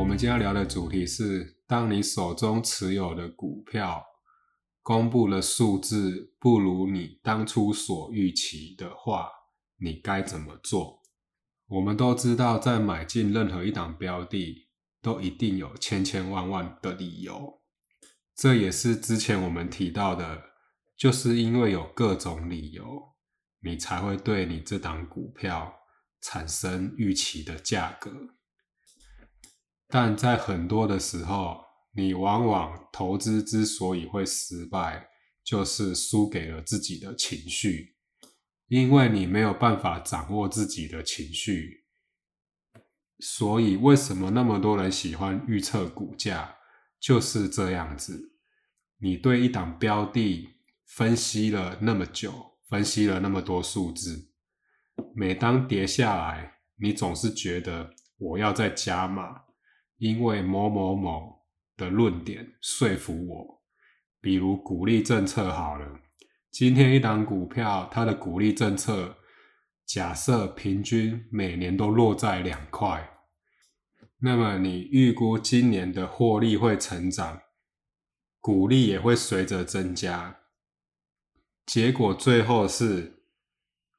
我们今天要聊的主题是：当你手中持有的股票公布了数字不如你当初所预期的话，你该怎么做？我们都知道，在买进任何一档标的，都一定有千千万万的理由。这也是之前我们提到的，就是因为有各种理由，你才会对你这档股票产生预期的价格。但在很多的时候，你往往投资之所以会失败，就是输给了自己的情绪，因为你没有办法掌握自己的情绪。所以，为什么那么多人喜欢预测股价？就是这样子。你对一档标的分析了那么久，分析了那么多数字，每当跌下来，你总是觉得我要再加码。因为某某某的论点说服我，比如鼓励政策好了，今天一档股票它的鼓励政策假设平均每年都落在两块，那么你预估今年的获利会成长，股利也会随着增加，结果最后是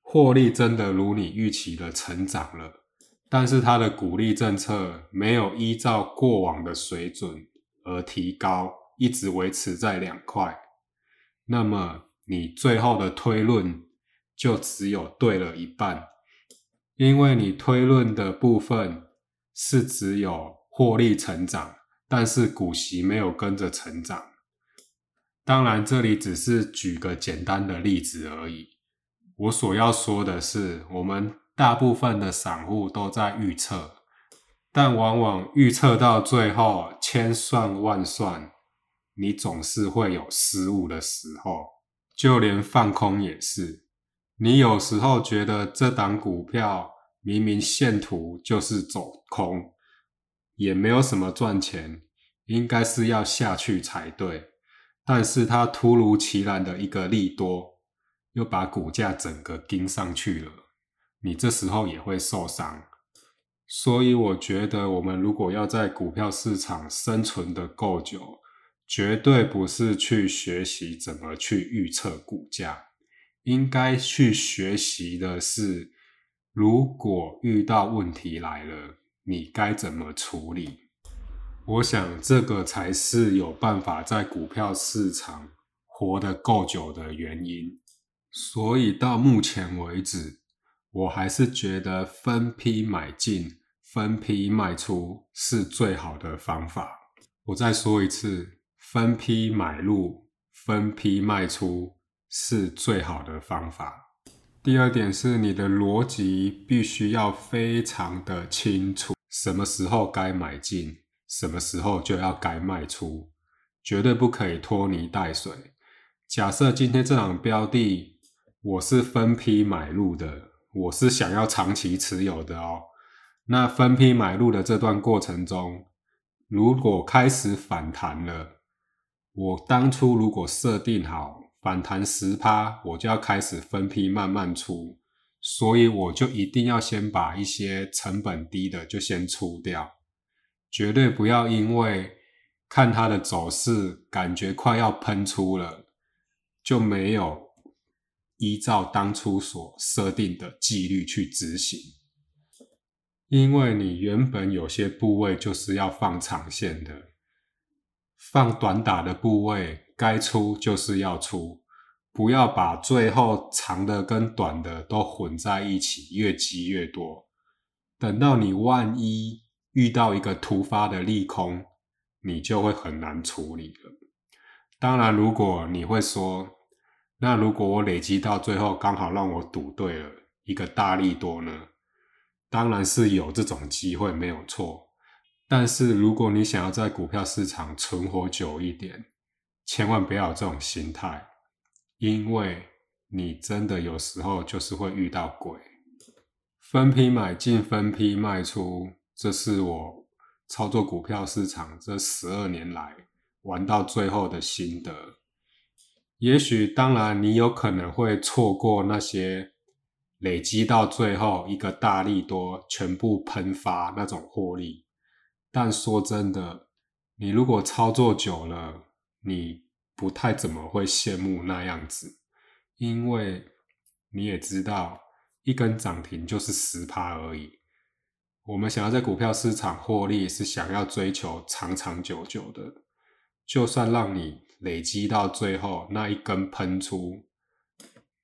获利真的如你预期的成长了。但是它的鼓励政策没有依照过往的水准而提高，一直维持在两块，那么你最后的推论就只有对了一半，因为你推论的部分是只有获利成长，但是股息没有跟着成长。当然，这里只是举个简单的例子而已。我所要说的是，我们。大部分的散户都在预测，但往往预测到最后千算万算，你总是会有失误的时候。就连放空也是，你有时候觉得这档股票明明线图就是走空，也没有什么赚钱，应该是要下去才对。但是它突如其来的一个利多，又把股价整个盯上去了。你这时候也会受伤，所以我觉得我们如果要在股票市场生存的够久，绝对不是去学习怎么去预测股价，应该去学习的是，如果遇到问题来了，你该怎么处理？我想这个才是有办法在股票市场活得够久的原因。所以到目前为止。我还是觉得分批买进、分批卖出是最好的方法。我再说一次，分批买入、分批卖出是最好的方法。第二点是，你的逻辑必须要非常的清楚，什么时候该买进，什么时候就要该卖出，绝对不可以拖泥带水。假设今天这档标的我是分批买入的。我是想要长期持有的哦。那分批买入的这段过程中，如果开始反弹了，我当初如果设定好反弹十趴，我就要开始分批慢慢出，所以我就一定要先把一些成本低的就先出掉，绝对不要因为看它的走势感觉快要喷出了，就没有。依照当初所设定的纪律去执行，因为你原本有些部位就是要放长线的，放短打的部位该出就是要出，不要把最后长的跟短的都混在一起，越积越多。等到你万一遇到一个突发的利空，你就会很难处理了。当然，如果你会说。那如果我累积到最后刚好让我赌对了一个大利多呢？当然是有这种机会没有错。但是如果你想要在股票市场存活久一点，千万不要有这种心态，因为你真的有时候就是会遇到鬼。分批买进，分批卖出，这是我操作股票市场这十二年来玩到最后的心得。也许，当然，你有可能会错过那些累积到最后一个大利多全部喷发那种获利，但说真的，你如果操作久了，你不太怎么会羡慕那样子，因为你也知道，一根涨停就是十趴而已。我们想要在股票市场获利，是想要追求长长久久的。就算让你累积到最后那一根喷出，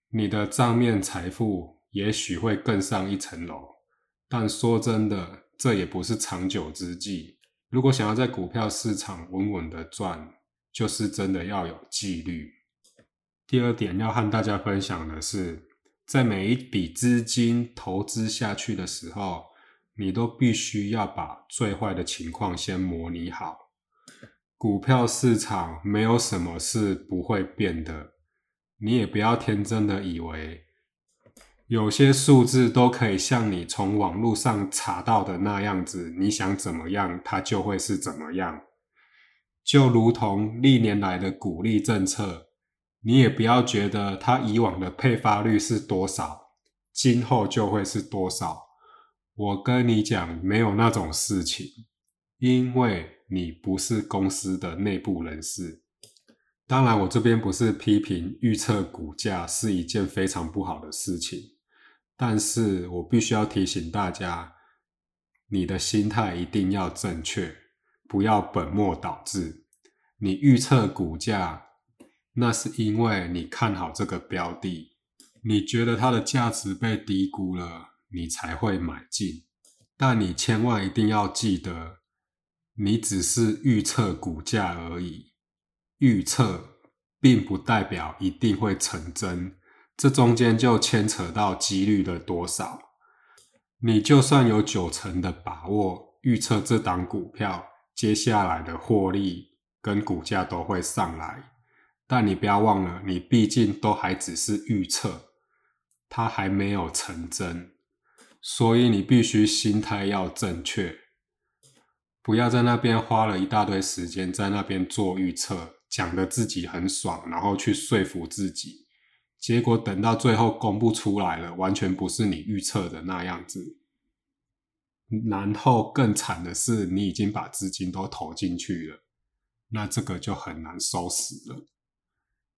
你的账面财富也许会更上一层楼。但说真的，这也不是长久之计。如果想要在股票市场稳稳的赚，就是真的要有纪律。第二点要和大家分享的是，在每一笔资金投资下去的时候，你都必须要把最坏的情况先模拟好。股票市场没有什么是不会变的，你也不要天真的以为有些数字都可以像你从网络上查到的那样子，你想怎么样，它就会是怎么样。就如同历年来的股利政策，你也不要觉得它以往的配发率是多少，今后就会是多少。我跟你讲，没有那种事情，因为。你不是公司的内部人士，当然，我这边不是批评预测股价是一件非常不好的事情，但是我必须要提醒大家，你的心态一定要正确，不要本末倒置。你预测股价，那是因为你看好这个标的，你觉得它的价值被低估了，你才会买进。但你千万一定要记得。你只是预测股价而已，预测并不代表一定会成真，这中间就牵扯到几率的多少。你就算有九成的把握预测这档股票接下来的获利跟股价都会上来，但你不要忘了，你毕竟都还只是预测，它还没有成真，所以你必须心态要正确。不要在那边花了一大堆时间在那边做预测，讲的自己很爽，然后去说服自己，结果等到最后公布出来了，完全不是你预测的那样子。然后更惨的是，你已经把资金都投进去了，那这个就很难收拾了。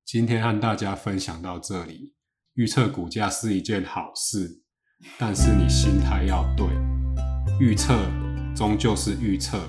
今天和大家分享到这里，预测股价是一件好事，但是你心态要对，预测。终究是预测。